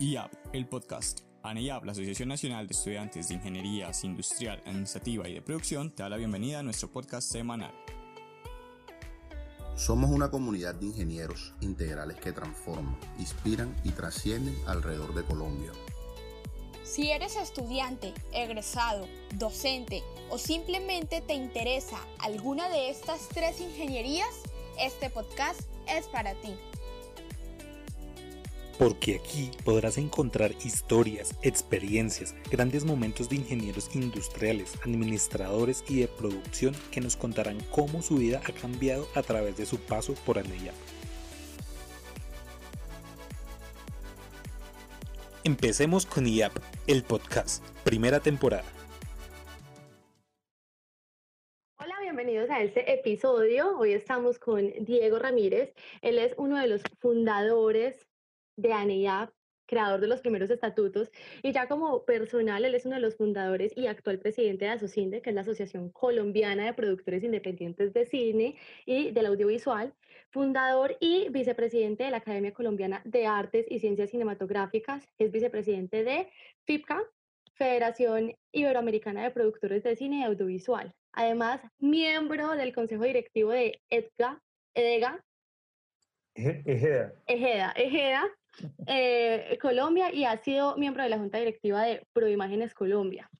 IAP, el podcast. ANEIAP, la Asociación Nacional de Estudiantes de Ingenierías Industrial, Administrativa y de Producción, te da la bienvenida a nuestro podcast semanal. Somos una comunidad de ingenieros integrales que transforman, inspiran y trascienden alrededor de Colombia. Si eres estudiante, egresado, docente o simplemente te interesa alguna de estas tres ingenierías, este podcast es para ti porque aquí podrás encontrar historias, experiencias, grandes momentos de ingenieros industriales, administradores y de producción que nos contarán cómo su vida ha cambiado a través de su paso por ANEIAP. Empecemos con IAP, el podcast, primera temporada. Hola, bienvenidos a este episodio. Hoy estamos con Diego Ramírez. Él es uno de los fundadores de ANEIAP, creador de los primeros estatutos, y ya como personal, él es uno de los fundadores y actual presidente de ASOCINDE, que es la Asociación Colombiana de Productores Independientes de Cine y del Audiovisual, fundador y vicepresidente de la Academia Colombiana de Artes y Ciencias Cinematográficas, es vicepresidente de FIPCA, Federación Iberoamericana de Productores de Cine y Audiovisual. Además, miembro del Consejo Directivo de EDGA, EDEGA, Ejeda. Ejeda, Ejeda, eh, Colombia y ha sido miembro de la Junta Directiva de Proimágenes Colombia.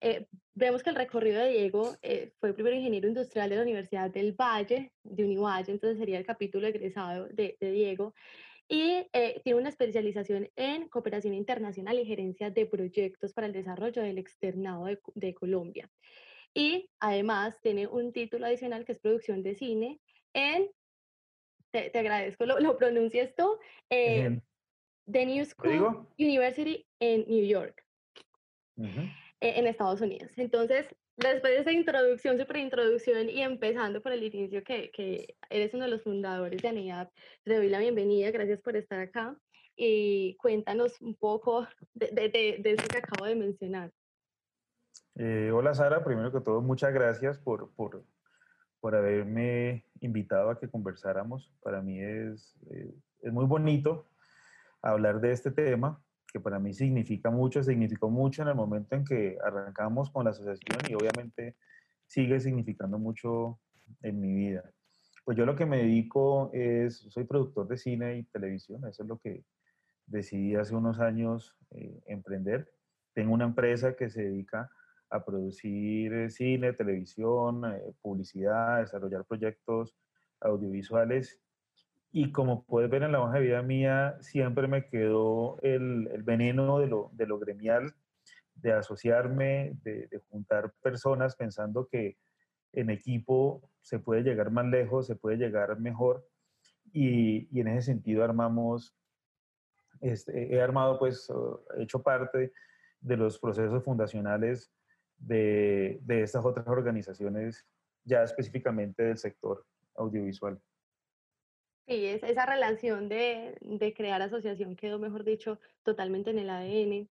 Eh, vemos que el recorrido de Diego eh, fue primero ingeniero industrial de la Universidad del Valle, de Univalle, entonces sería el capítulo egresado de, Diego, y tiene una especialización en cooperación internacional y gerencia de proyectos para el desarrollo del externado de Colombia. Y además tiene un título adicional que es producción de cine en te, agradezco, lo, lo pronuncias tú, eh, The New School University en New York, eh, en Estados Unidos. Entonces, después de esa introducción, super introducción y empezando por el inicio, que, que eres uno de los fundadores de ANIAP, te doy la bienvenida, gracias por estar acá y cuéntanos un poco de, de, de, eso que acabo de mencionar. Eh, hola Sara, primero que todo, muchas gracias por, por, por haberme invitado a que conversáramos. Para mí es, eh, es muy bonito hablar de este tema, que para mí significa mucho, significó mucho en el momento en que arrancamos con la asociación y obviamente sigue significando mucho en mi vida. Pues yo lo que me dedico es, soy productor de cine y televisión, eso es lo que decidí hace unos años eh, emprender. Tengo una empresa que se dedica a producir eh, cine, televisión, eh, publicidad, desarrollar proyectos audiovisuales. Y como puedes ver en la hoja de vida mía, siempre me quedó el, el veneno de lo, de lo, gremial, de asociarme, de, juntar personas pensando que en equipo se puede llegar más lejos, se puede llegar mejor. Y, y en ese sentido armamos, este, he armado, pues, he hecho parte de los procesos fundacionales de, de estas otras organizaciones ya específicamente del sector audiovisual. Sí, es, esa relación de, de, crear asociación quedó, mejor dicho, totalmente en el ADN.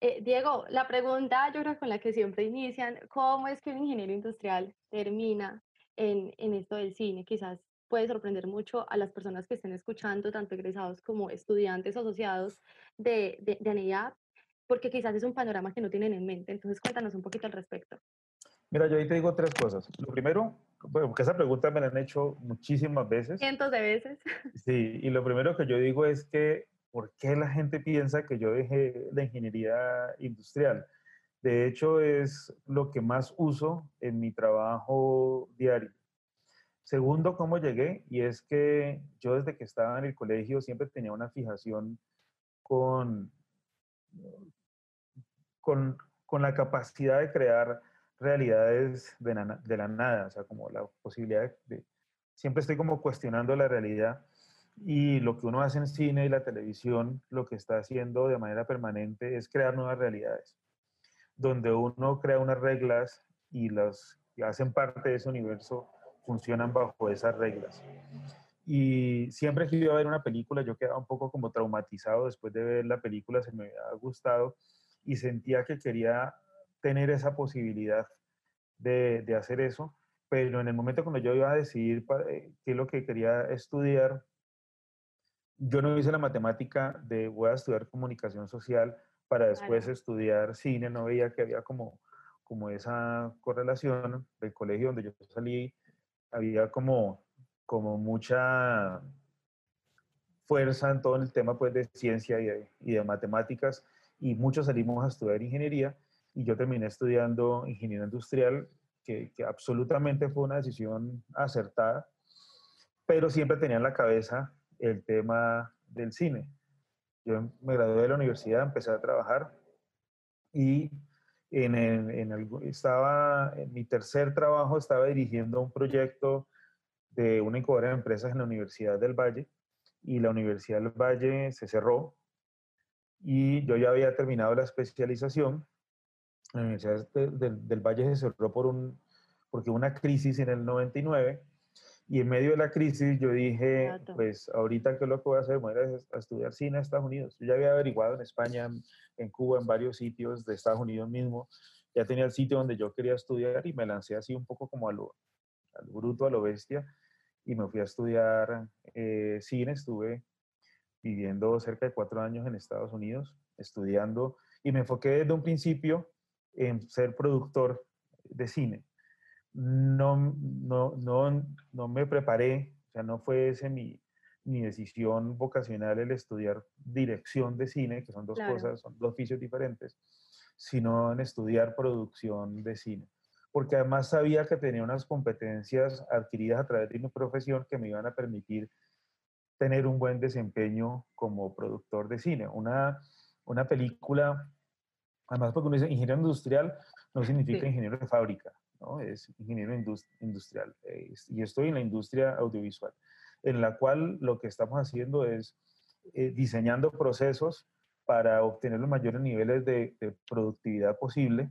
Eh, Diego, la pregunta yo creo con la que siempre inician, ¿cómo es que un ingeniero industrial termina en, en esto del cine? Quizás puede sorprender mucho a las personas que estén escuchando, tanto egresados como estudiantes asociados de, de, de porque quizás es un panorama que no tienen en mente. Entonces, cuéntanos un poquito al respecto. Mira, yo ahí te digo tres cosas. Lo primero, bueno, porque esa pregunta me la han hecho muchísimas veces. Cientos de veces. Sí, y lo primero que yo digo es que, ¿por qué la gente piensa que yo dejé la ingeniería industrial? De hecho, es lo que más uso en mi trabajo diario. Segundo, ¿cómo llegué? Y es que yo desde que estaba en el colegio siempre tenía una fijación con, con, con la capacidad de crear realidades de la, de la, nada, o sea, como la posibilidad de, Siempre estoy como cuestionando la realidad y lo que uno hace en cine y la televisión, lo que está haciendo de manera permanente es crear nuevas realidades, donde uno crea unas reglas y las que hacen parte de ese universo funcionan bajo esas reglas. Y siempre que iba a ver una película, yo quedaba un poco como traumatizado después de ver la película, se me había gustado y sentía que quería tener esa posibilidad de, de, hacer eso, pero en el momento cuando yo iba a decidir para, eh, qué es lo que quería estudiar, yo no hice la matemática de voy a estudiar comunicación social para después estudiar cine, no veía que había como, como esa correlación del colegio donde yo salí, había como, como mucha fuerza en todo el tema pues, de ciencia y de, y de matemáticas y muchos salimos a estudiar ingeniería y yo terminé estudiando ingeniería industrial, que, absolutamente fue una decisión acertada, pero siempre tenía en la cabeza el tema del cine. Yo me gradué de la universidad, empecé a trabajar y en, estaba, mi tercer trabajo estaba dirigiendo un proyecto de una incubadora de empresas en la Universidad del Valle y la Universidad del Valle se cerró y yo ya había terminado la especialización. La Universidad del, del Valle se cerró por un, porque una crisis en el 99 y en medio de la crisis yo dije, pues ahorita qué es lo que voy a hacer, voy a, ir a estudiar cine en Estados Unidos. Yo ya había averiguado en España, en Cuba, en varios sitios de Estados Unidos mismo. Ya tenía el sitio donde yo quería estudiar y me lancé así un poco como a lo, bruto, a lo bestia. Y me fui a estudiar eh, cine. Estuve viviendo cerca de cuatro años en Estados Unidos, estudiando. Y me enfoqué desde un principio en ser productor de cine no, no, no, no me preparé, o sea, no fue ese mi, mi decisión vocacional el estudiar dirección de cine, que son dos cosas, son dos oficios diferentes, sino en estudiar producción de cine. Porque además sabía que tenía unas competencias adquiridas a través de mi profesión que me iban a permitir tener un buen desempeño como productor de cine. Una, una película, además porque uno dice ingeniero industrial, no significa ingeniero de fábrica es ingeniero industrial eh, y estoy en la industria audiovisual, en la cual lo que estamos haciendo es eh, diseñando procesos para obtener los mayores niveles de, productividad posible,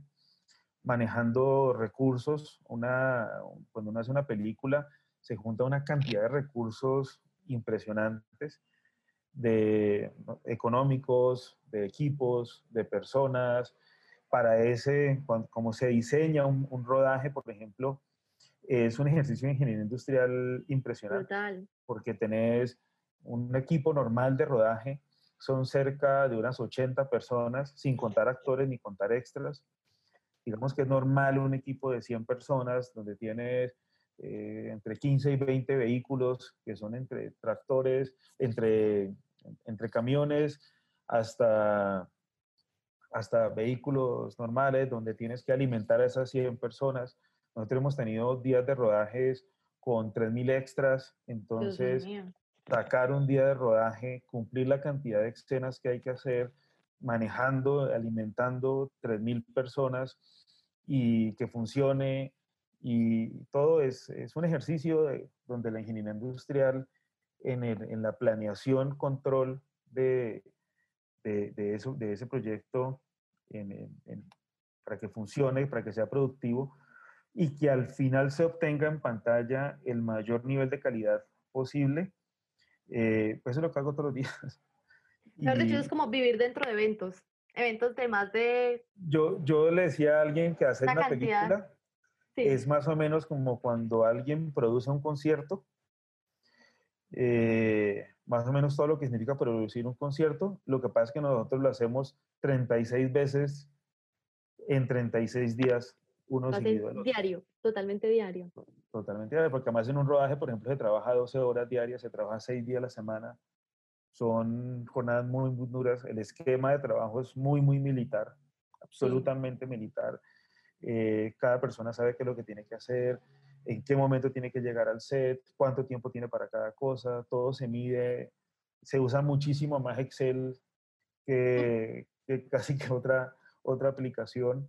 manejando recursos. Una, cuando uno hace una película, se junta una cantidad de recursos impresionantes de económicos, de equipos, de personas, para ese, como se diseña un, rodaje, por ejemplo, es un ejercicio de ingeniería industrial impresionante. Total. Porque tenés un equipo normal de rodaje, son cerca de unas 80 personas, sin contar actores ni contar extras. Digamos que es normal un equipo de 100 personas, donde tienes eh, entre 15 y 20 vehículos, que son entre tractores, entre, entre camiones, hasta hasta vehículos normales donde tienes que alimentar a esas 100 personas. Nosotros hemos tenido días de rodajes con 3.000 extras, entonces sacar un día de rodaje, cumplir la cantidad de escenas que hay que hacer, manejando, alimentando 3.000 personas y que funcione. Y todo es, es un ejercicio donde la ingeniería industrial en, el, en la planeación, control de, de, eso, de ese proyecto para que funcione, para que sea productivo y que al final se obtenga en pantalla el mayor nivel de calidad posible. Eh, pues eso es lo que hago todos los días. Claro, es como vivir dentro de eventos, eventos de más de... Yo, yo le decía a alguien que hacer una película es más o menos como cuando alguien produce un concierto. Eh, más o menos todo lo que significa producir un concierto. Lo que pasa es que nosotros lo hacemos 36 veces en 36 días, uno seguido Diario, totalmente diario. Totalmente diario, porque además en un rodaje, por ejemplo, se trabaja 12 horas diarias, se trabaja 6 días a la semana. Son jornadas muy, muy duras. El esquema de trabajo es muy, muy militar, absolutamente militar. Eh, cada persona sabe qué es lo que tiene que hacer en qué momento tiene que llegar al set, cuánto tiempo tiene para cada cosa, todo se mide, se usa muchísimo más Excel que, casi que otra, otra aplicación.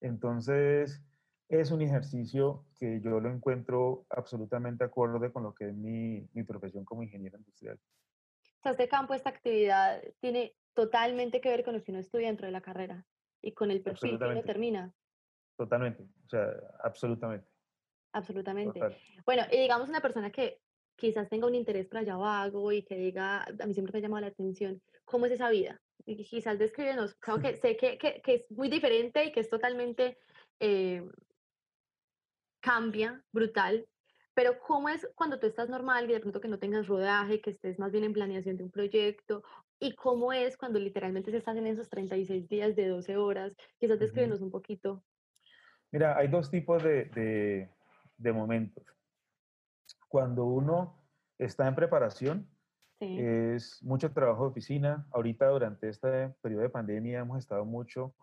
Entonces, es un ejercicio que yo lo encuentro absolutamente acorde con lo que es mi, mi profesión como ingeniero industrial. Sea, este campo, esta actividad tiene totalmente que ver con lo que uno estudia dentro de la carrera y con el perfil que uno termina. Totalmente, o sea, absolutamente. Absolutamente. Bueno, y digamos una persona que quizás tenga un interés por allá vago y que diga, a mí siempre me ha llamado la atención, ¿cómo es esa vida? Y quizás descríbenos, creo que sé que, que, que, es muy diferente y que es totalmente, eh, cambia, brutal, pero ¿cómo es cuando tú estás normal y de pronto que no tengas rodaje, que estés más bien en planeación de un proyecto? ¿Y cómo es cuando literalmente se estás en esos 36 días de 12 horas? Quizás descríbenos un poquito. Mira, hay dos tipos de, de, momentos. Cuando uno está en preparación, es mucho trabajo de oficina. Ahorita durante este periodo de pandemia hemos estado mucho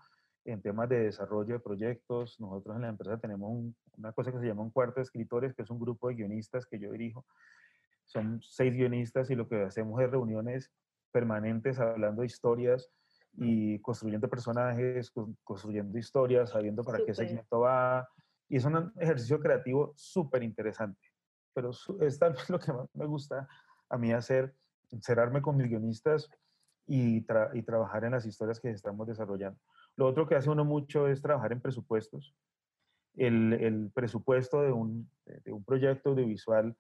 en temas de desarrollo de proyectos. Nosotros en la empresa tenemos una cosa que se llama un cuarto de escritores, que es un grupo de guionistas que yo dirijo. Son seis guionistas y lo que hacemos es reuniones permanentes hablando de historias y construyendo personajes, construyendo historias, sabiendo para qué segmento va. Y es un ejercicio creativo súper interesante. Pero es tal vez lo que más me gusta a mí hacer, encerrarme con mis guionistas y, y trabajar en las historias que estamos desarrollando. Lo otro que hace uno mucho es trabajar en presupuestos. El, el presupuesto de un, de un, proyecto audiovisual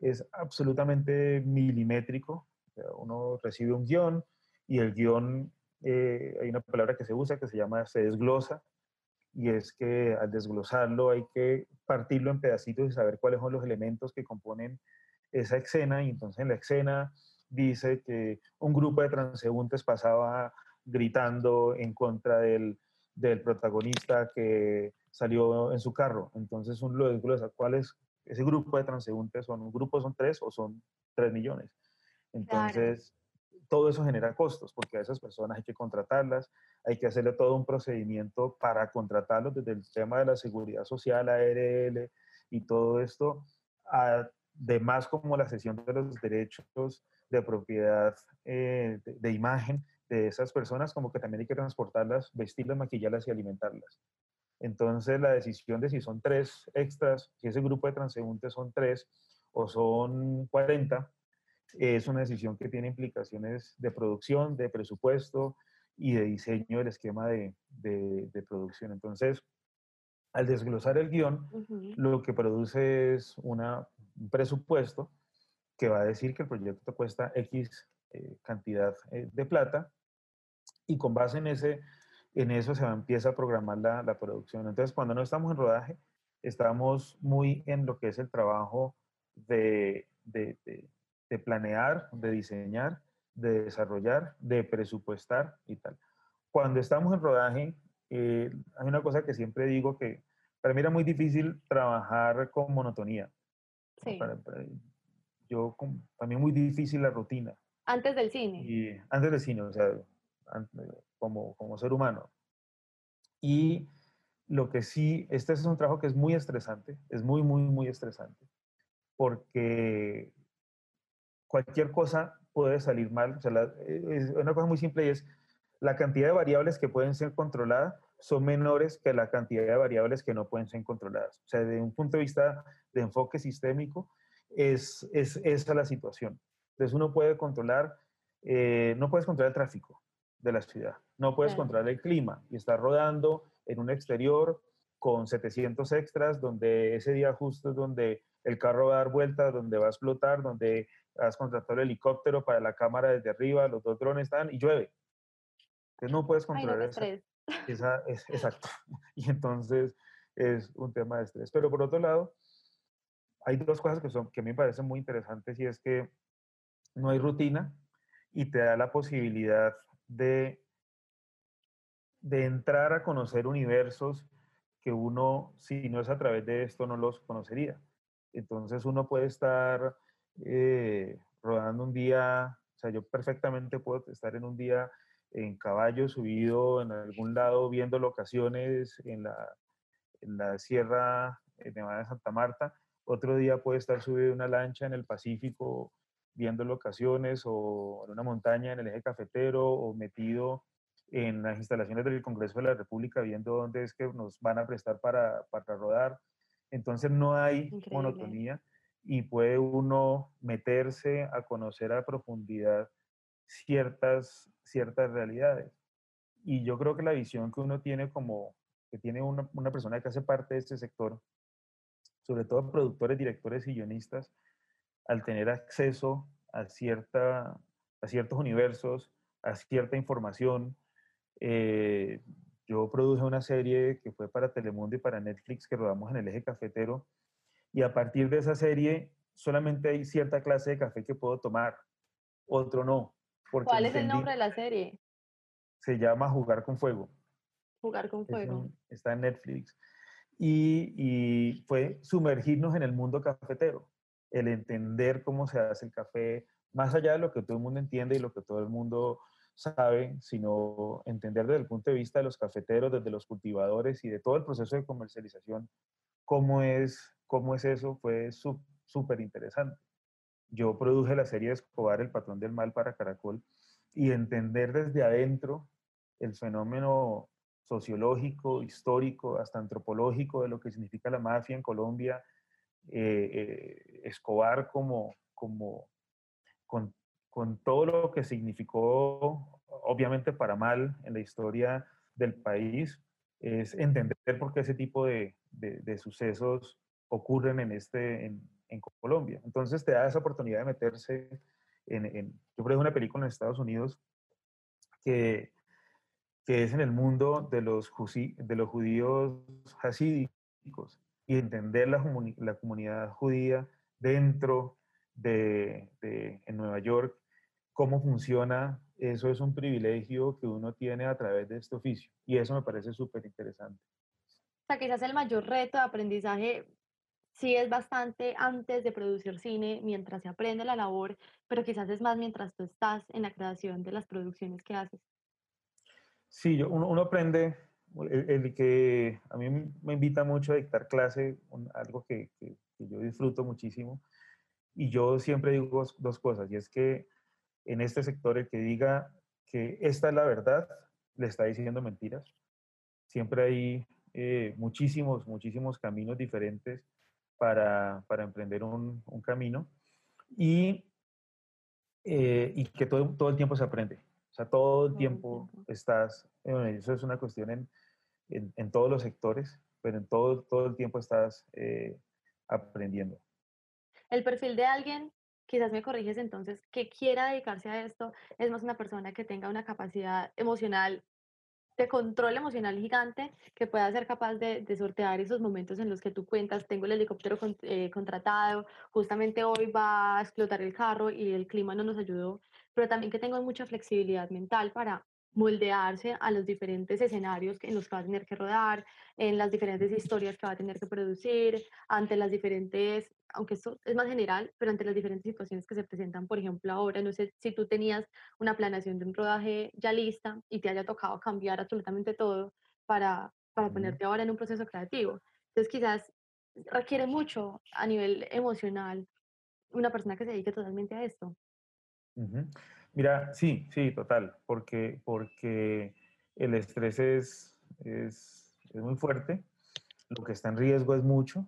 es absolutamente milimétrico. Uno recibe un guion y el guion, eh, hay una palabra que se usa que se llama se desglosa, y es que al desglosarlo hay que partirlo en pedacitos y saber cuáles son los elementos que componen esa escena. Y entonces en la escena dice que un grupo de transeúntes pasaba gritando en contra del, del protagonista que salió en su carro. Entonces, un lo desglosa. ¿Cuál es ese grupo de transeúntes? ¿Son un grupo son tres o son tres millones? Entonces, todo eso genera costos porque a esas personas hay que contratarlas, hay que hacerle todo un procedimiento para contratarlos desde el tema de la seguridad social, ARL y todo esto, además como la sesión de los derechos de propiedad eh, de, imagen de esas personas, como que también hay que transportarlas, vestirlas, maquillarlas y alimentarlas. Entonces, la decisión de si son tres extras, si ese grupo de transeúntes son tres o son 40, es una decisión que tiene implicaciones de producción, de presupuesto y de diseño del esquema de, de, producción. Entonces, al desglosar el guion, lo que produce es una, un presupuesto que va a decir que el proyecto cuesta X eh, cantidad eh, de plata y con base en, ese, en eso se empieza a programar la, la, producción. Entonces, cuando no estamos en rodaje, estamos muy en lo que es el trabajo de, de, de, planear, de diseñar, de desarrollar, de presupuestar y tal. Cuando estamos en rodaje, eh, hay una cosa que siempre digo que para mí era muy difícil trabajar con monotonía. Sí. Para, yo, para mí muy difícil la rutina. Antes del cine. Y antes del cine, o sea, como, como ser humano. Y lo que sí, este es un trabajo que es muy estresante, es muy, muy, muy estresante, porque cualquier cosa puede salir mal. O sea, es una cosa muy simple y es la cantidad de variables que pueden ser controladas son menores que la cantidad de variables que no pueden ser controladas. O sea, desde un punto de vista de enfoque sistémico, es, es esa la situación. Entonces uno puede controlar, eh, no puedes controlar el tráfico, de la ciudad. No puedes controlar el clima y estás rodando en un exterior con 700 extras, donde ese día justo es donde el carro va a dar vueltas, donde va a explotar, donde has contratado el helicóptero para la cámara desde arriba, los dos drones están y llueve. Entonces no puedes controlar eso. esa, es, exacto. Y entonces es un tema de estrés. Pero por otro lado, hay dos cosas que, son, que a mí me parecen muy interesantes y es que no hay rutina y te da la posibilidad de, de entrar a conocer universos que uno, si no es a través de esto, no los conocería. Entonces uno puede estar eh, rodando un día, o sea, yo perfectamente puedo estar en un día en caballo subido en algún lado viendo locaciones en la, en la Sierra Nevada de Santa Marta. Otro día puede estar subido en una lancha en el Pacífico viendo locaciones o en una montaña en el eje cafetero o metido en las instalaciones del Congreso de la República viendo dónde es que nos van a prestar para, para rodar. Entonces no hay monotonía y puede uno meterse a conocer a profundidad ciertas, ciertas realidades. Y yo creo que la visión que uno tiene como que tiene una, una persona que hace parte de este sector, sobre todo productores, directores y guionistas, al tener acceso a, cierta, a ciertos universos, a cierta información. Eh, yo produje una serie que fue para Telemundo y para Netflix que rodamos en el eje cafetero y a partir de esa serie solamente hay cierta clase de café que puedo tomar, otro no. ¿Cuál es el nombre de la serie? Se llama Jugar con Fuego. Jugar con Fuego. está en Netflix. Y, y, fue sumergirnos en el mundo cafetero, el entender cómo se hace el café, más allá de lo que todo el mundo entiende y lo que todo el mundo sabe, sino entender desde el punto de vista de los cafeteros, desde los cultivadores y de todo el proceso de comercialización, cómo es, cómo es eso, fue súper interesante. Yo produje la serie Escobar, El Patrón del Mal para Caracol, y entender desde adentro el fenómeno sociológico, histórico, hasta antropológico de lo que significa la mafia en Colombia, eh, eh, Escobar como, con, todo lo que significó, obviamente para mal, en la historia del país, es entender por qué ese tipo de, sucesos ocurren en, este, en, Colombia. Entonces te da esa oportunidad de meterse en, yo por una película en Estados Unidos que, que es en el mundo de los, de los judíos hasídicos y entender la, la comunidad judía dentro de, de, en Nueva York cómo funciona, eso es un privilegio que uno tiene a través de este oficio y eso me parece súper interesante. O sea, quizás el mayor reto de aprendizaje sí es bastante antes de producir cine, mientras se aprende la labor, pero quizás es más mientras tú estás en la creación de las producciones que haces. Sí, uno, uno aprende, el, que a mí me invita mucho a dictar clase, algo que, que, que, yo disfruto muchísimo, y yo siempre digo dos cosas, y es que en este sector el que diga que esta es la verdad, le está diciendo mentiras. Siempre hay eh, muchísimos, muchísimos caminos diferentes para, para emprender un, un, camino y, eh, y que todo, todo el tiempo se aprende. O sea, todo el tiempo estás, bueno, eso es una cuestión en, en, en, todos los sectores, pero en todo, todo el tiempo estás eh, aprendiendo. El perfil de alguien quizás me corriges entonces, que quiera dedicarse a esto es más una persona que tenga una capacidad emocional, de control emocional gigante, que pueda ser capaz de, sortear esos momentos en los que tú cuentas, tengo el helicóptero eh, contratado, justamente hoy va a explotar el carro y el clima no nos ayudó, pero también que tengo mucha flexibilidad mental para moldearse a los diferentes escenarios en los que va a tener que rodar, en las diferentes historias que va a tener que producir, ante las diferentes, aunque esto es más general, pero ante las diferentes situaciones que se presentan, por ejemplo, ahora, no sé si tú tenías una planeación de un rodaje ya lista y te haya tocado cambiar absolutamente todo para, para ponerte ahora en un proceso creativo. Entonces quizás requiere mucho a nivel emocional una persona que se dedique totalmente a esto. Mira, sí, sí, total, porque, porque el estrés es, es, es muy fuerte, lo que está en riesgo es mucho.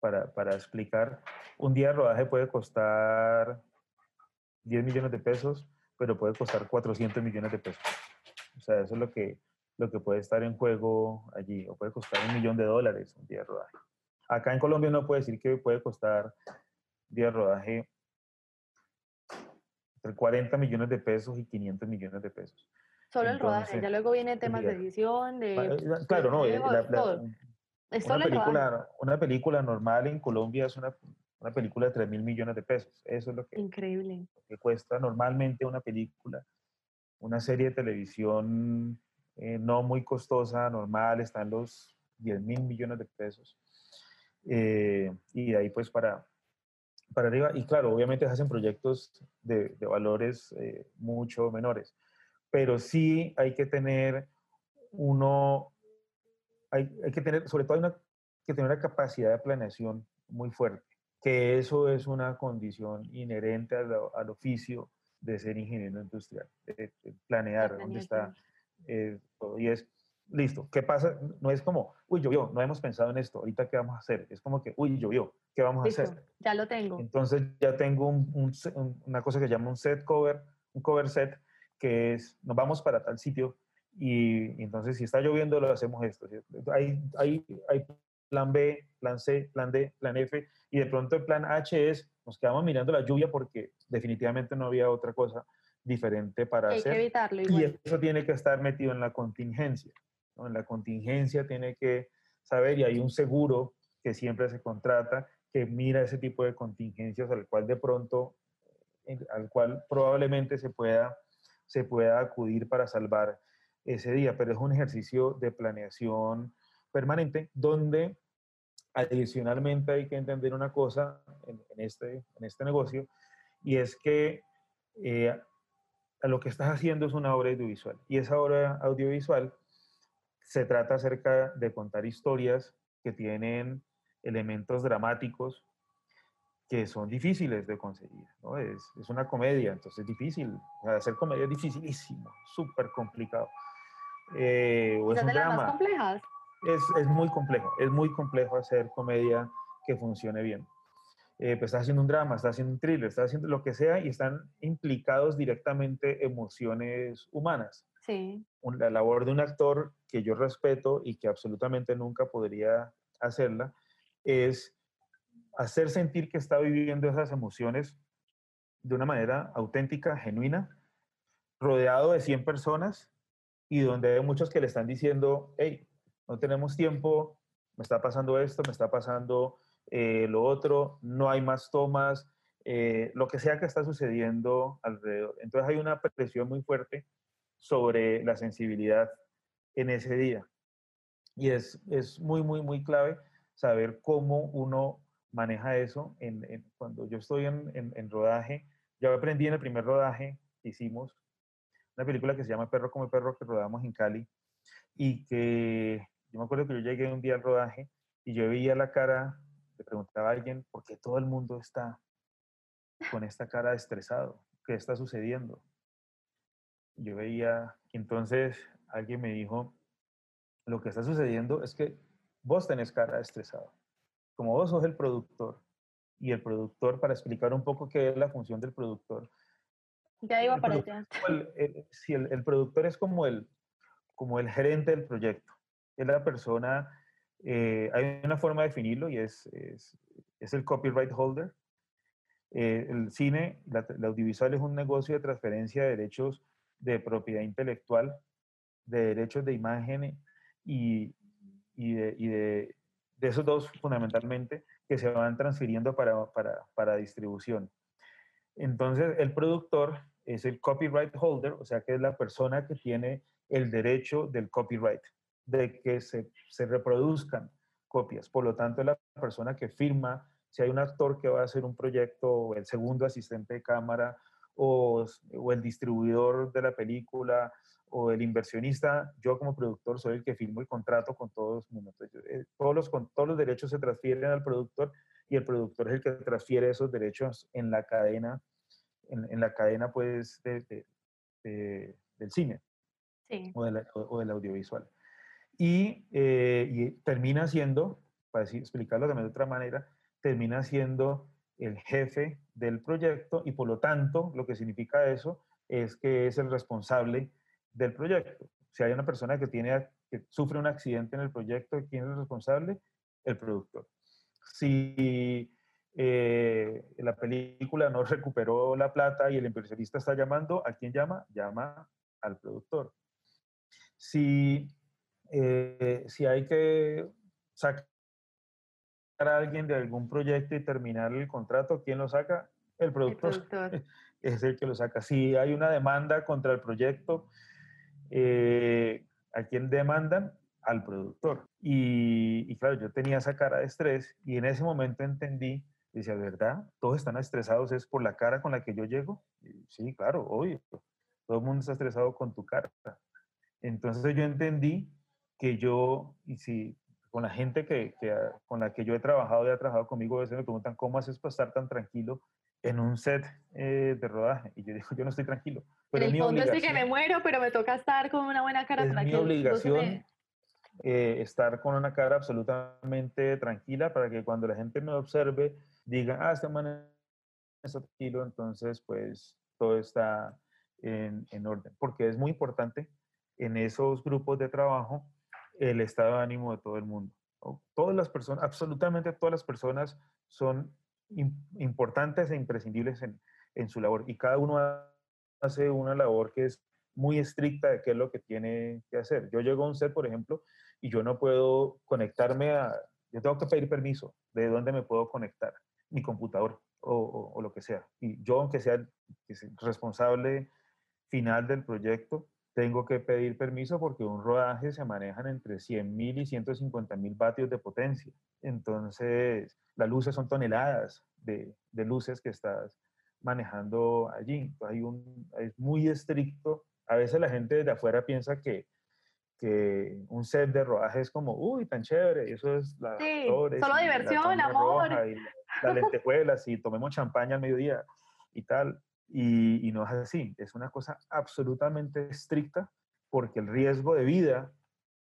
Para, para explicar, un día de rodaje puede costar 10 millones de pesos, pero puede costar 400 millones de pesos. O sea, eso es lo que, lo que puede estar en juego allí, o puede costar un millón de dólares un día de rodaje. Acá en Colombia no puede decir que puede costar día de rodaje entre 40 millones de pesos y 500 millones de pesos. Solo el rodaje, ya luego viene temas de edición, de... Eh, claro, no, eh, una, película, una película normal en Colombia es una, una película de 3 mil millones de pesos. Eso es lo que, Increíble. que cuesta normalmente una película. Una serie de televisión eh, no muy costosa, normal, está en los 10 mil millones de pesos. y de ahí pues para, para arriba. Y claro, obviamente hacen proyectos de, de valores eh, mucho menores, pero sí hay que tener uno, hay, hay, que tener, sobre todo hay una, que tener una capacidad de planeación muy fuerte, que eso es una condición inherente al, al oficio de ser ingeniero industrial, de, de planear dónde está eh, todo. Y es, listo, ¿qué pasa? No es como, uy, llovió, no hemos pensado en esto, ahorita qué vamos a hacer. Es como que, uy, llovió, ¿qué vamos a hacer? Ya lo tengo. Entonces ya tengo un, una cosa que se llama un set cover, un cover set, que es, nos vamos para tal sitio y, entonces si está lloviendo lo hacemos esto. Hay, hay, hay plan B, plan C, plan D, plan F y de pronto el plan H es, nos quedamos mirando la lluvia porque definitivamente no había otra cosa diferente para hay hacer. Que evitarlo igual. Y eso tiene que estar metido en la contingencia. ¿no? En la contingencia tiene que saber y hay un seguro que siempre se contrata, que mira ese tipo de contingencias al cual de pronto, al cual probablemente se pueda, se pueda acudir para salvar ese día, pero es un ejercicio de planeación permanente donde adicionalmente hay que entender una cosa en, este, en este negocio y es que eh, lo que estás haciendo es una obra audiovisual y esa obra audiovisual se trata acerca de contar historias que tienen elementos dramáticos que son difíciles de conseguir. ¿no? Es, es, una comedia, entonces es difícil. hacer comedia es dificilísimo, súper complicado. Eh, o es un drama. Más complejas? Es, es, muy complejo, es muy complejo hacer comedia que funcione bien. Eh, pues estás haciendo un drama, estás haciendo un thriller, estás haciendo lo que sea y están implicados directamente emociones humanas. Sí. La labor de un actor que yo respeto y que absolutamente nunca podría hacerla es hacer sentir que está viviendo esas emociones de una manera auténtica, genuina, rodeado de 100 personas y donde hay muchos que le están diciendo, hey, no tenemos tiempo, me está pasando esto, me está pasando eh, lo otro, no hay más tomas, eh, lo que sea que está sucediendo alrededor. Entonces hay una presión muy fuerte sobre la sensibilidad en ese día. Y es, es muy, muy, muy clave saber cómo uno maneja eso. En, cuando yo estoy en, en, rodaje, yo aprendí en el primer rodaje que hicimos, una película que se llama Perro como Perro que rodamos en Cali, y que yo me acuerdo que yo llegué un día al rodaje y yo veía la cara, le preguntaba a alguien, ¿por qué todo el mundo está con esta cara estresado? ¿Qué está sucediendo? Yo veía, entonces alguien me dijo, lo que está sucediendo es que vos tenés cara estresado. Como vos sos el productor, y el productor, para explicar un poco qué es la función del productor. Ya iba para allá. si el, productor es como el, como el gerente del proyecto, es la persona, eh, hay una forma de definirlo y es, es, es el copyright holder. Eh, el cine, la, audiovisual es un negocio de transferencia de derechos de propiedad intelectual, de derechos de imagen y, y, de, y de, de, esos dos fundamentalmente que se van transfiriendo para, para, para distribución. Entonces, el productor es el copyright holder, o sea, que es la persona que tiene el derecho del copyright, de que se, se reproduzcan copias. Por lo tanto, es la persona que firma si hay un actor que va a hacer un proyecto, o el segundo asistente de cámara, o, o el distribuidor de la película, o el inversionista, yo como productor soy el que firmo el contrato con todos los momentos. Eh, todos los, con, todos los derechos se transfieren al productor y el productor es el que transfiere esos derechos en la cadena, en, la cadena pues de, del cine o, o, del audiovisual. Y, eh, y, termina siendo, para decir, explicarlo de otra manera, termina siendo el jefe del proyecto y por lo tanto lo que significa eso es que es el responsable del proyecto. Si hay una persona que, tiene, que sufre un accidente en el proyecto, ¿quién es el responsable? El productor. Si eh, la película no recuperó la plata y el inversionista está llamando, ¿a quién llama? Llama al productor. Si, eh, si hay que sacar a alguien de algún proyecto y terminar el contrato, ¿quién lo saca? El productor. El productor. Es el que lo saca. Si hay una demanda contra el proyecto, eh, ¿a quién demandan? Al productor. Y, claro, yo tenía esa cara de estrés y en ese momento entendí, decía, ¿verdad? Todos están estresados, es por la cara con la que yo llego. sí, claro, obvio. Todo el mundo está estresado con tu cara. Entonces yo entendí que yo, y si con la gente que, con la que yo he trabajado y ha trabajado conmigo, a veces me preguntan, ¿cómo haces para estar tan tranquilo en un set eh, de rodaje? Y yo digo, yo no estoy tranquilo. Pero en el fondo sí que me muero, pero me toca estar con una buena cara. Es mi obligación eh, estar con una cara absolutamente tranquila para que cuando la gente me observe diga, ah, este man está tranquilo, entonces pues todo está en, en orden. Porque es muy importante en esos grupos de trabajo el estado de ánimo de todo el mundo. Todas las personas, absolutamente todas las personas son importantes e imprescindibles en, en su labor y cada uno hace una labor que es muy estricta de qué es lo que tiene que hacer. Yo llego a un set, por ejemplo, y yo no puedo conectarme a, Yo tengo que pedir permiso de dónde me puedo conectar, mi computador o, o, lo que sea. Y yo, aunque sea el responsable final del proyecto, tengo que pedir permiso porque un rodaje se manejan entre 100.000 y 150.000 vatios de potencia. Entonces, las luces son toneladas de, de luces que estás manejando allí. Hay un, es muy estricto. A veces la gente de afuera piensa que, que un set de rodaje es como, uy, tan chévere, eso es la... Sí, solo diversión, amor. Y las lentejuelas y tomemos champaña al mediodía y tal. Y, y, no es así, es una cosa absolutamente estricta porque el riesgo de vida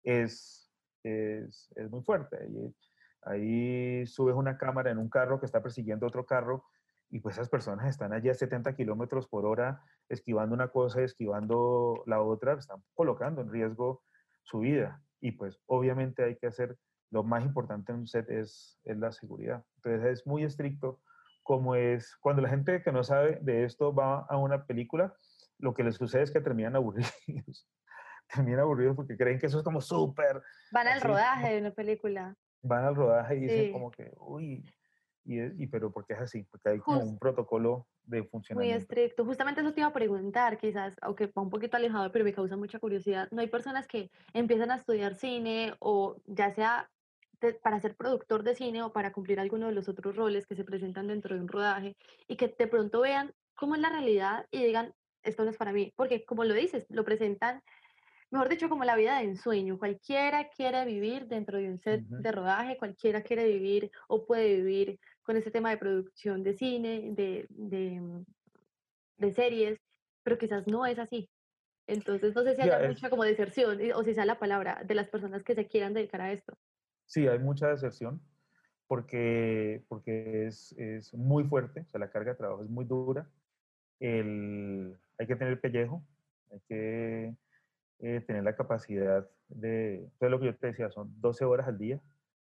es, es, es muy fuerte. Ahí, ahí subes una cámara en un carro que está persiguiendo otro carro y pues esas personas están allí a 70 kilómetros por hora esquivando una cosa y esquivando la otra, están colocando en riesgo su vida. Y pues obviamente hay que hacer, lo más importante en un set es, es la seguridad. Entonces es muy estricto como es, cuando la gente que no sabe de esto va a una película, lo que les sucede es que terminan aburridos. terminan aburridos porque creen que eso es como súper... Van al rodaje de una película. Van al rodaje y dicen como que, uy, y, y, pero porque es así, porque hay como un protocolo de funcionamiento. Muy estricto. Justamente eso te iba a preguntar, quizás, aunque va un poquito alejado, pero me causa mucha curiosidad. ¿No hay personas que empiezan a estudiar cine o ya sea para ser productor de cine o para cumplir alguno de los otros roles que se presentan dentro de un rodaje y que de pronto vean cómo es la realidad y digan, esto no es para mí? Porque como lo dices, lo presentan mejor dicho, como la vida de ensueño. Cualquiera quiere vivir dentro de un set de rodaje, cualquiera quiere vivir o puede vivir con ese tema de producción de cine, de, de, mm, de series, pero quizás no es así. Entonces, no sé si hay mucha como deserción, o si sea la palabra, de las personas que se quieran dedicar a esto. Sí, hay mucha deserción porque, porque es, es muy fuerte, o sea, la carga de trabajo es muy dura. El, hay que tener pellejo, hay que eh, tener la capacidad de, todo lo que yo te decía, son 12 horas al día,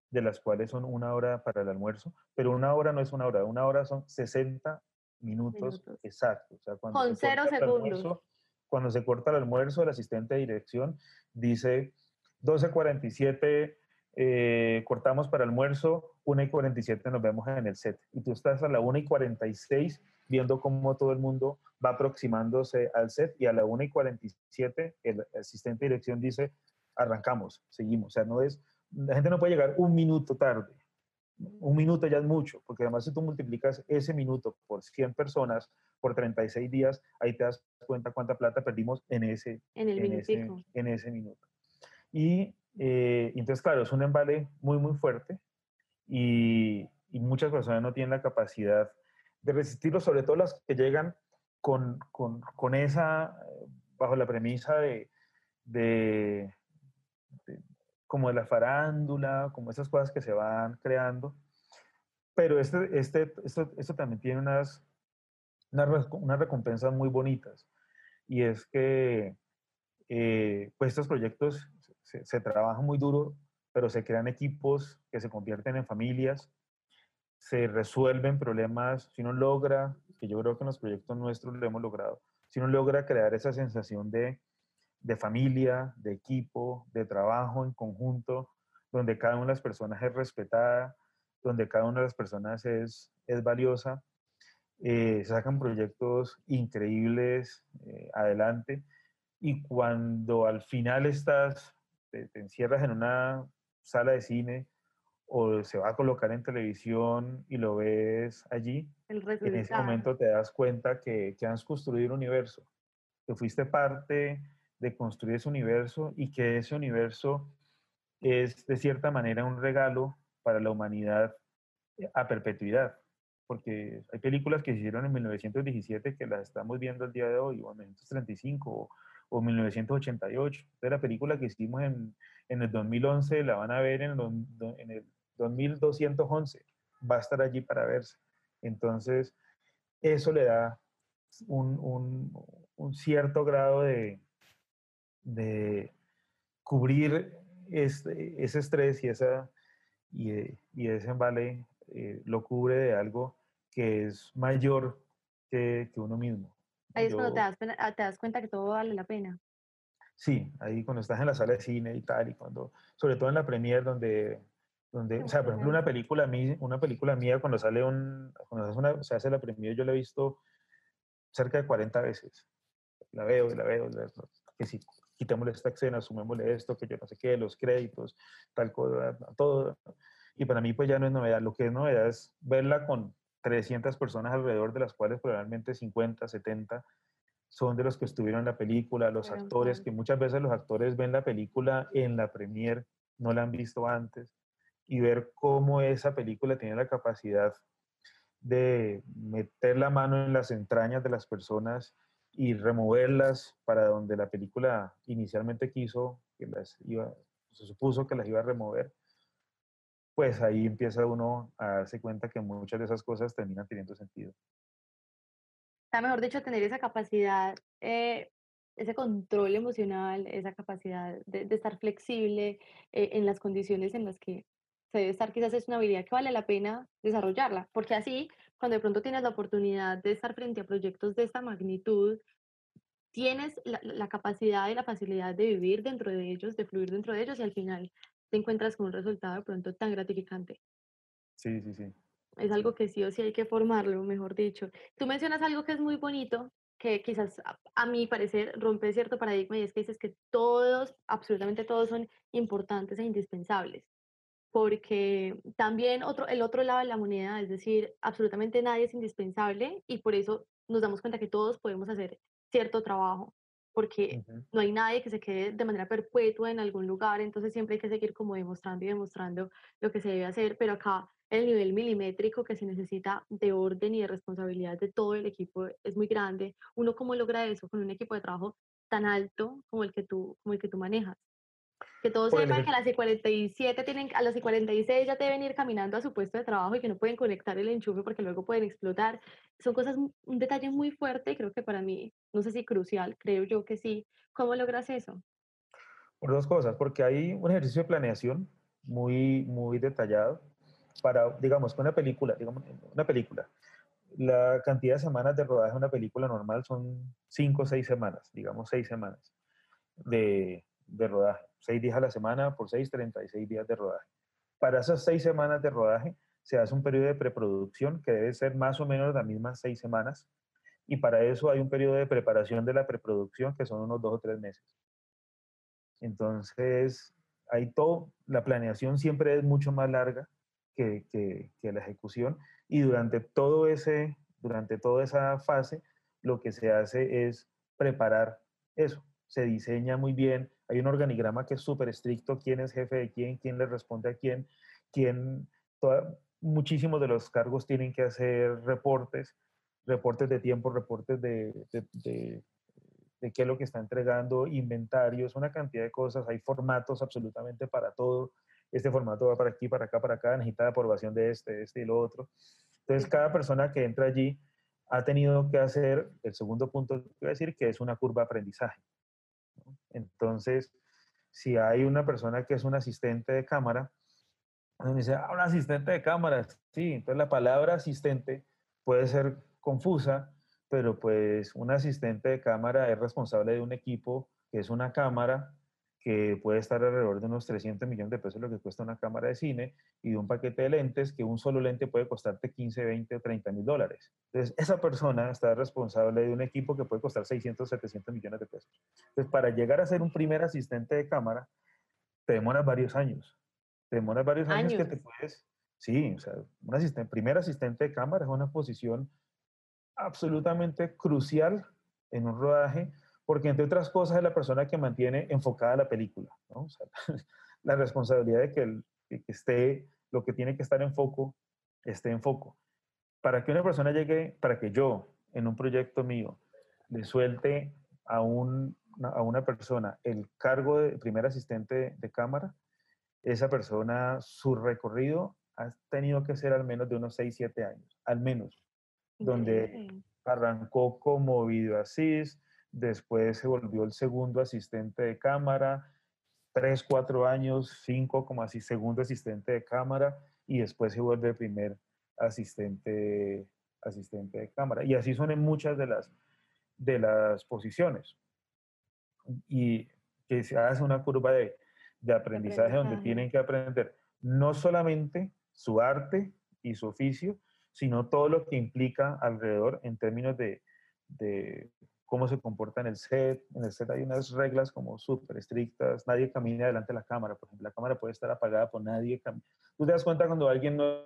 de las cuales son una hora para el almuerzo, pero una hora no es una hora, una hora son 60 minutos, exactos. O sea, cuando Con cero segundos. cuando se corta el almuerzo, el asistente de dirección dice 12.47, eh, cortamos para almuerzo, 1 y 47 nos vemos en el set. Y tú estás a la 1 y 46 viendo cómo todo el mundo va aproximándose al set y a la 1 y 47 el asistente de dirección dice, arrancamos, seguimos. O sea, no es, la gente no puede llegar un minuto tarde. Un minuto ya es mucho, porque además si tú multiplicas ese minuto por 100 personas por 36 días, ahí te das cuenta cuánta plata perdimos en ese, en el en ese, en ese minuto. Y eh, entonces, claro, es un embale muy, muy fuerte y, y, muchas personas no tienen la capacidad de resistirlo, sobre todo las que llegan con, con, con esa, bajo la premisa de, de, como de la farándula, como esas cosas que se van creando. Pero este, este, esto, esto también tiene unas, unas, unas recompensas muy bonitas. Y es que eh, pues estos proyectos se, trabajan muy duro, pero se crean equipos que se convierten en familias se resuelven problemas, si uno logra, que yo creo que en los proyectos nuestros lo hemos logrado, si uno logra crear esa sensación de, de familia, de equipo, de trabajo en conjunto, donde cada una de las personas es respetada, donde cada una de las personas es, es valiosa, eh, sacan proyectos increíbles eh, adelante. Y cuando al final estás, te, encierras en una sala de cine o se va a colocar en televisión y lo ves allí, en ese momento te das cuenta que, que has construido un universo, que fuiste parte de construir ese universo y que ese universo es de cierta manera un regalo para la humanidad eh, a perpetuidad, porque hay películas que se hicieron en 1917 que las estamos viendo el día de hoy, o en 1935 o, o 1988. la película que hicimos en, en, el 2011 la van a ver en, en el 2211 va a estar allí para verse. Entonces, eso le da un, un, cierto grado de, de cubrir este, ese estrés y, esa, y, y ese embale eh, lo cubre de algo que es mayor que, que uno mismo. Ahí es cuando te das, ah, te das, cuenta que todo vale la pena. Sí, ahí cuando estás en la sala de cine y tal, y cuando, sobre todo en la premier donde Donde, o sea, por ejemplo, una película, una película mía cuando sale un, cuando se hace la premiere, yo la he visto cerca de 40 veces. La veo y la veo, que si quitémosle esta escena, sumémosle esto, que yo no sé qué, los créditos, tal cosa, todo. Y para mí pues ya no es novedad. Lo que es novedad es verla con 300 personas alrededor, de las cuales probablemente 50, 70 son de los que estuvieron en la película, los actores, que muchas veces los actores ven la película en la premier, no la han visto antes, y ver cómo esa película tiene la capacidad de meter la mano en las entrañas de las personas y removerlas para donde la película inicialmente quiso que las iba, se supuso que las iba a remover, pues ahí empieza uno a darse cuenta que muchas de esas cosas terminan teniendo sentido. Está mejor dicho, tener esa capacidad, eh, ese control emocional, esa capacidad de, estar flexible eh, en las condiciones en las que se debe estar, quizás es una habilidad que vale la pena desarrollarla, porque así, cuando de pronto tienes la oportunidad de estar frente a proyectos de esta magnitud, tienes la, la capacidad y la facilidad de vivir dentro de ellos, de fluir dentro de ellos y al final te encuentras con un resultado de pronto tan gratificante. Sí, sí, sí. Es algo que sí o sí hay que formarlo, mejor dicho. Tú mencionas algo que es muy bonito, que quizás a, mi parecer rompe cierto paradigma y es que dices que todos, absolutamente todos son importantes e indispensables. Porque también otro, el otro lado de la moneda, es decir, absolutamente nadie es indispensable y por eso nos damos cuenta que todos podemos hacer cierto trabajo, porque no hay nadie que se quede de manera perpetua en algún lugar, entonces siempre hay que seguir como demostrando y demostrando lo que se debe hacer, pero acá el nivel milimétrico que se necesita de orden y de responsabilidad de todo el equipo es muy grande. Uno cómo logra eso con un equipo de trabajo tan alto como el que tú, como el que tú manejas. Que todos pues sepan que a las 47 tienen, a las 46 ya deben ir caminando a su puesto de trabajo y que no pueden conectar el enchufe porque luego pueden explotar. Son cosas, un detalle muy fuerte, creo que para mí, no sé si crucial, creo yo que sí. ¿Cómo logras eso? Por dos cosas, porque hay un ejercicio de planeación muy, muy detallado para, digamos, una película, digamos, una película, la cantidad de semanas de rodaje de una película normal son 5 o 6 semanas, digamos 6 semanas de, de, rodaje. 6 días a la semana por 6, 36 días de rodaje. Para esas 6 semanas de rodaje se hace un periodo de preproducción que debe ser más o menos las mismas 6 semanas. Y para eso hay un periodo de preparación de la preproducción que son unos 2 o 3 meses. Entonces, hay todo, la planeación siempre es mucho más larga que, que, la ejecución. Y durante, todo ese, durante toda esa fase, lo que se hace es preparar eso. Se diseña muy bien, hay un organigrama que es súper estricto, quién es jefe de quién, quién le responde a quién, quién, muchísimos de los cargos tienen que hacer reportes, reportes de tiempo, reportes de, de, de, de qué es lo que está entregando, inventarios, una cantidad de cosas, hay formatos absolutamente para todo este formato va para aquí, para acá, para acá, necesita la aprobación de este, este y lo otro. Entonces, cada persona que entra allí ha tenido que hacer, el segundo punto que voy a decir, que es una curva de aprendizaje. Entonces, si hay una persona que es un asistente de cámara, me dice, ah, un asistente de cámara, sí, entonces la palabra asistente puede ser confusa, pero pues un asistente de cámara es responsable de un equipo que es una cámara que puede estar alrededor de unos 300 millones de pesos lo que cuesta una cámara de cine y de un paquete de lentes que un solo lente puede costarte 15, 20 o 30 mil dólares. Entonces, esa persona está responsable de un equipo que puede costar 600, 700 millones de pesos. Entonces, para llegar a ser un primer asistente de cámara, te demoras varios años. Te demoras varios años, que te puedes... Sí, o sea, un asistente, primer asistente de cámara es una posición absolutamente crucial en un rodaje porque entre otras cosas es la persona que mantiene enfocada la película, ¿no? o sea, la responsabilidad de que, el, que, esté, lo que tiene que estar en foco, esté en foco. Para que una persona llegue, para que yo, en un proyecto mío, le suelte a, un, a una persona el cargo de primer asistente de cámara, esa persona, su recorrido ha tenido que ser al menos de unos 6, 7 años, al menos, donde arrancó como video assist, después se volvió el segundo asistente de cámara, tres, cuatro años, cinco como así segundo asistente de cámara y después se vuelve el primer asistente, asistente de cámara. Y así son en muchas de las, de las posiciones. Y que se hace una curva de, de aprendizaje, donde tienen que aprender no solamente su arte y su oficio, sino todo lo que implica alrededor en términos de, de cómo se comporta en el set. En el set hay unas reglas como súper estrictas. Nadie camina delante de la cámara. Por ejemplo, la cámara puede estar apagada por nadie. Tú te das cuenta cuando alguien no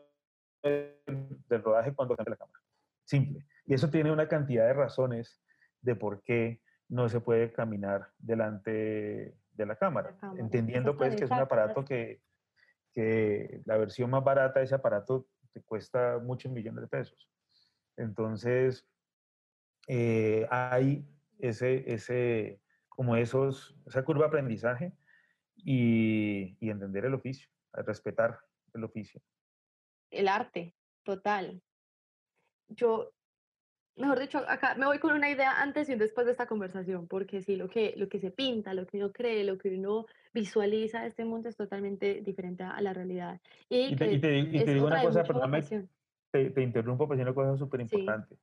del rodaje cuando cambia la cámara. Simple. Y eso tiene una cantidad de razones de por qué no se puede caminar delante de la cámara. Entendiendo pues que es un aparato que, que la versión más barata de ese aparato te cuesta muchos millones de pesos. Entonces, eh, hay ese, ese, como esos, esa curva de aprendizaje y, y entender el oficio, respetar el oficio. El arte, total. Yo, mejor dicho, acá me voy con una idea antes y un después de esta conversación, porque sí, lo que, lo que se pinta, lo que uno cree, lo que uno visualiza de este mundo es totalmente diferente a la realidad. Y, te, digo una cosa, perdóname, te, te, interrumpo, pero es una cosa súper importante.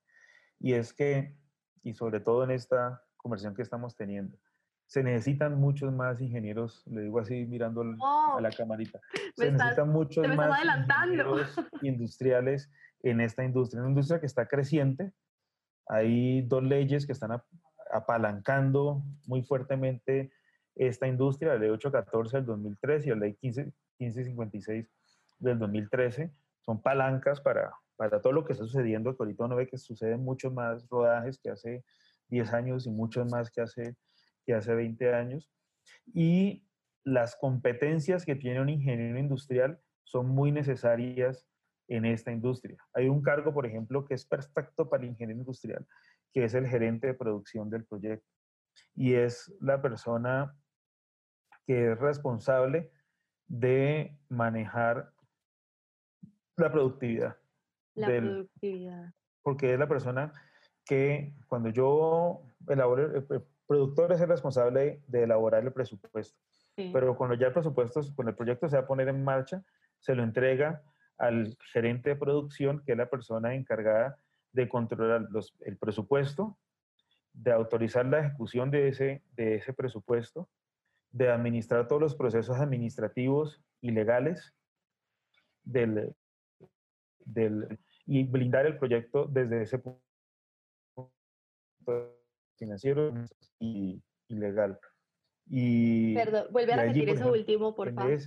Y es que, y sobre todo en esta conversación que estamos teniendo, se necesitan muchos más ingenieros, le digo así mirando a la camarita, se necesitan muchos más ingenieros industriales en esta industria, una industria que está creciente. Hay dos leyes que están apalancando muy fuertemente esta industria, la ley 814 del 2003 y la ley 15, 1556 del 2013. Son palancas para, para todo lo que está sucediendo, que ahorita uno ve que suceden muchos más rodajes que hace 10 años y muchos más que hace, que hace 20 años. Y las competencias que tiene un ingeniero industrial son muy necesarias en esta industria. Hay un cargo, por ejemplo, que es perfecto para el ingeniero industrial, que es el gerente de producción del proyecto. Y es la persona que es responsable de manejar la productividad. La productividad. Porque es la persona que cuando yo elaboro, el productor es el responsable de elaborar el presupuesto. Pero cuando ya el presupuesto, cuando el proyecto se va a poner en marcha, se lo entrega al gerente de producción, que es la persona encargada de controlar los, el presupuesto, de autorizar la ejecución de ese, de ese presupuesto, de administrar todos los procesos administrativos y legales del, del, y blindar el proyecto desde ese punto financiero y, legal. Y, Perdón, vuelve a repetir eso último, por favor.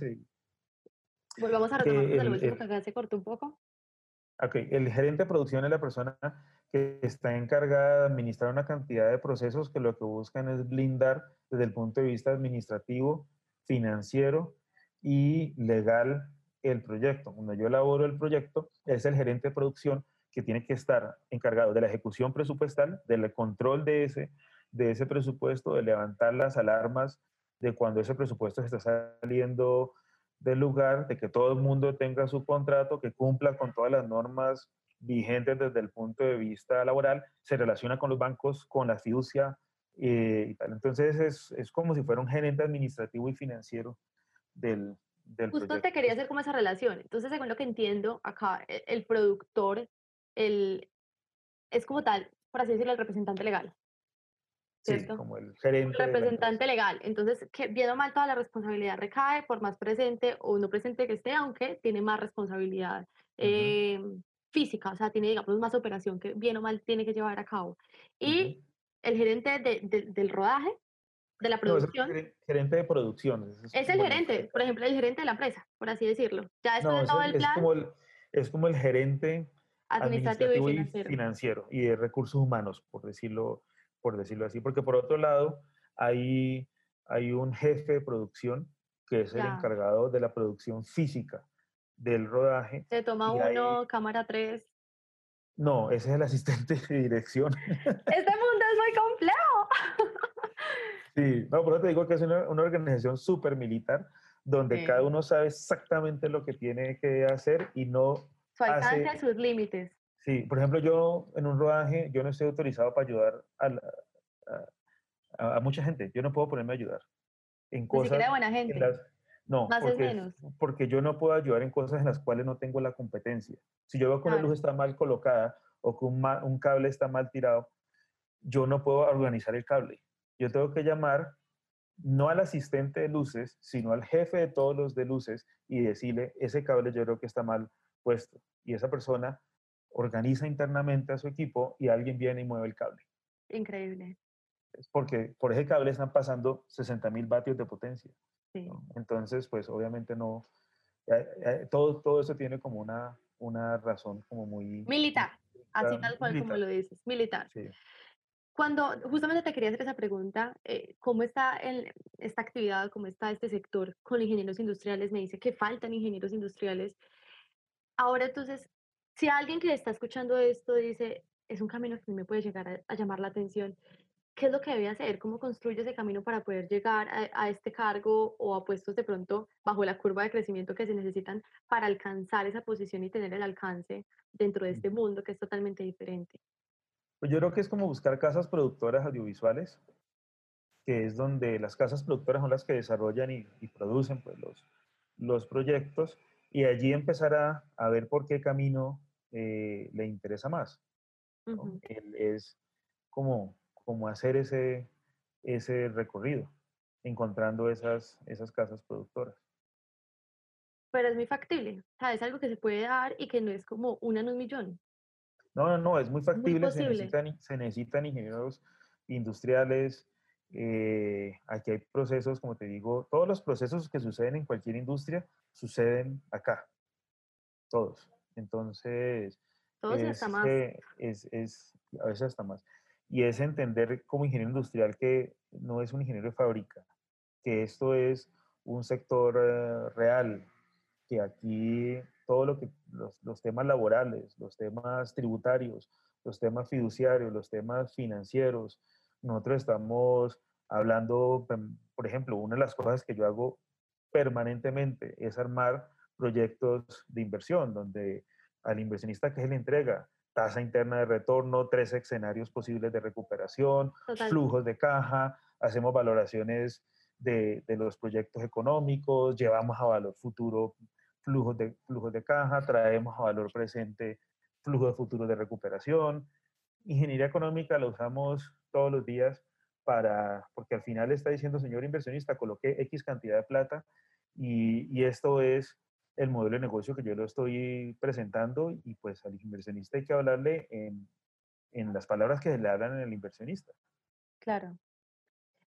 Volvamos a retomar el, último que acá se cortó un poco. Ok, el gerente de producción es la persona que está encargada de administrar una cantidad de procesos que lo que buscan es blindar desde el punto de vista administrativo, financiero y legal el proyecto. Cuando yo elaboro el proyecto, es el gerente de producción que tiene que estar encargado de la ejecución presupuestal, del control de ese, de ese presupuesto, de levantar las alarmas de cuando ese presupuesto está saliendo del lugar, de que todo el mundo tenga su contrato, que cumpla con todas las normas vigentes desde el punto de vista laboral, se relaciona con los bancos, con la fiducia eh, y tal. Entonces es, es como si fuera un gerente administrativo y financiero del, Justo te quería hacer como esa relación. Entonces, según lo que entiendo, acá e, el, productor el, es como tal, por así decirlo, el representante legal. ¿cierto? Sí, como el gerente. El representante legal. Entonces, que bien o mal toda la responsabilidad recae por más presente o no presente que esté, aunque tiene más responsabilidad em, física, o sea, tiene, digamos, más operación que bien o mal tiene que llevar a cabo. Y el gerente de, del rodaje de la producción. es gerente de producción. Es, el gerente, por ejemplo, el gerente de la empresa, por así decirlo. Ya después de todo el plan. Es como el, es como el gerente administrativo, y, financiero. y de recursos humanos, por decirlo, por decirlo así. Porque por otro lado, hay, hay un jefe de producción que es el encargado de la producción física del rodaje. Se toma uno, cámara 3. No, ese es el asistente de dirección. Este mundo es muy complejo. Sí, no, por eso te digo que es una, organización súper militar donde cada uno sabe exactamente lo que tiene que hacer y no... Su alcance, sus límites. Sí, por ejemplo, yo en un rodaje, yo no estoy autorizado para ayudar a, a, mucha gente. Yo no puedo ponerme a ayudar en cosas... Ni buena gente. no, Más porque, menos. porque yo no puedo ayudar en cosas en las cuales no tengo la competencia. Si yo veo que una luz está mal colocada o que un, un cable está mal tirado, yo no puedo organizar el cable yo tengo que llamar no al asistente de luces, sino al jefe de todos los de luces y decirle, ese cable yo creo que está mal puesto. Y esa persona organiza internamente a su equipo y alguien viene y mueve el cable. Increíble. Es porque por ese cable están pasando 60 mil vatios de potencia. Entonces, pues obviamente no, todo, todo eso tiene como una, una razón como muy... Militar, así tal cual como lo dices, militar. Sí. Cuando justamente te quería hacer esa pregunta, eh, ¿cómo está el, esta actividad, cómo está este sector con ingenieros industriales? Me dice que faltan ingenieros industriales. Ahora entonces, si alguien que está escuchando esto dice, es un camino que me puede llegar a, llamar la atención, ¿qué es lo que debe hacer? ¿Cómo construye ese camino para poder llegar a, a, este cargo o a puestos de pronto bajo la curva de crecimiento que se necesitan para alcanzar esa posición y tener el alcance dentro de este mundo que es totalmente diferente? Pues yo creo que es como buscar casas productoras audiovisuales, que es donde las casas productoras son las que desarrollan y, producen pues, los, los proyectos, y allí empezar a, a ver por qué camino eh, le interesa más. es como, como hacer ese, ese recorrido, encontrando esas, esas casas productoras. Pero es muy factible, o sea, es algo que se puede dar y que no es como una en un millón. No, no, no, es muy factible, se, necesitan, se necesitan ingenieros industriales, eh, aquí hay procesos, como te digo, todos los procesos que suceden en cualquier industria suceden acá, todos. Entonces, todos es, hasta más. Es, es, a veces hasta más. Y es entender como ingeniero industrial que no es un ingeniero de fábrica, que esto es un sector eh, real, que aquí todo lo que los, temas laborales, los temas tributarios, los temas fiduciarios, los temas financieros, nosotros estamos hablando, por ejemplo, una de las cosas que yo hago permanentemente es armar proyectos de inversión, donde al inversionista que se le entrega tasa interna de retorno, tres escenarios posibles de recuperación, flujos de caja, hacemos valoraciones de, de, los proyectos económicos, llevamos a valor futuro flujos de, flujos de caja, traemos a valor presente flujos de futuro de recuperación. Ingeniería económica la usamos todos los días para, porque al final está diciendo, señor inversionista, coloque X cantidad de plata y, y esto es el modelo de negocio que yo lo estoy presentando y pues al inversionista hay que hablarle en, en las palabras que le hablan el inversionista. Claro.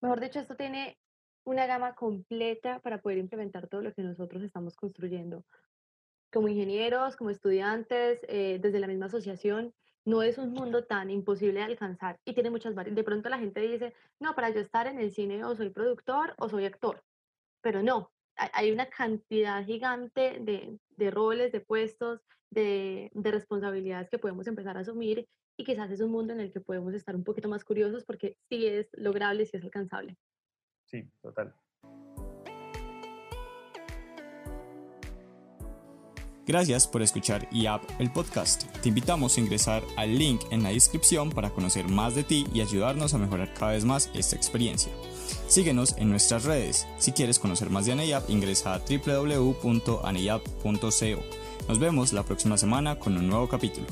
Mejor dicho, esto tiene una gama completa para poder implementar todo lo que nosotros estamos construyendo. Como ingenieros, como estudiantes, eh, desde la misma asociación, no es un mundo tan imposible de alcanzar y tiene muchas variedades. De pronto la gente dice, no, para yo estar en el cine o soy productor o soy actor, pero no, hay una cantidad gigante de, de roles, de puestos, de, de, responsabilidades que podemos empezar a asumir y quizás es un mundo en el que podemos estar un poquito más curiosos porque sí es lograble, sí es alcanzable. Sí, total. Gracias por escuchar IAP el podcast. Te invitamos a ingresar al link en la descripción para conocer más de ti y ayudarnos a mejorar cada vez más esta experiencia. Síguenos en nuestras redes. Si quieres conocer más de ANEIAP, ingresa a www.aneyap.co. Nos vemos la próxima semana con un nuevo capítulo.